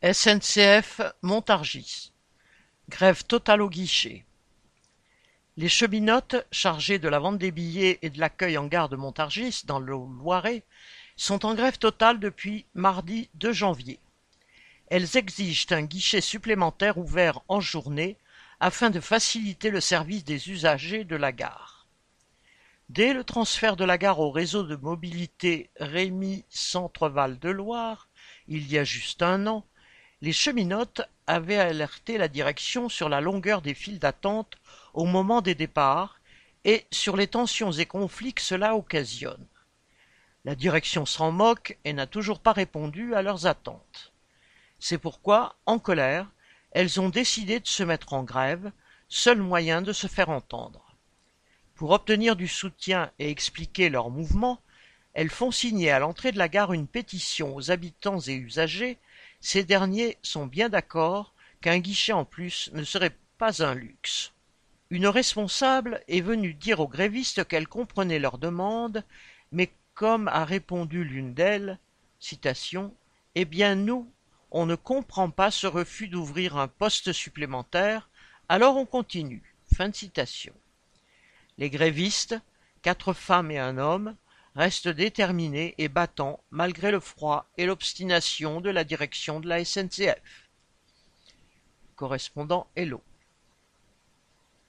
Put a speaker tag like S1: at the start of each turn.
S1: SNCF Montargis: grève totale au guichet. Les cheminotes, chargées de la vente des billets et de l'accueil en gare de Montargis, dans le Loiret, sont en grève totale depuis mardi 2 janvier. Elles exigent un guichet supplémentaire ouvert en journée afin de faciliter le service des usagers de la gare. Dès le transfert de la gare au réseau de mobilité Rémy Centre-Val de Loire, il y a juste un an, les cheminotes avaient alerté la direction sur la longueur des files d'attente au moment des départs et sur les tensions et conflits que cela occasionne. La direction s'en moque et n'a toujours pas répondu à leurs attentes. C'est pourquoi, en colère, elles ont décidé de se mettre en grève, seul moyen de se faire entendre. Pour obtenir du soutien et expliquer leur mouvement, elles font signer à l'entrée de la gare une pétition aux habitants et usagers. Ces derniers sont bien d'accord qu'un guichet en plus ne serait pas un luxe. Une responsable est venue dire aux grévistes qu'elle comprenait leur demande, mais comme a répondu l'une d'elles, citation, Eh bien nous, on ne comprend pas ce refus d'ouvrir un poste supplémentaire, alors on continue. Fin citation. Les grévistes, quatre femmes et un homme, restent déterminés et battants malgré le froid et l'obstination de la direction de la SNCF. Correspondant Hello.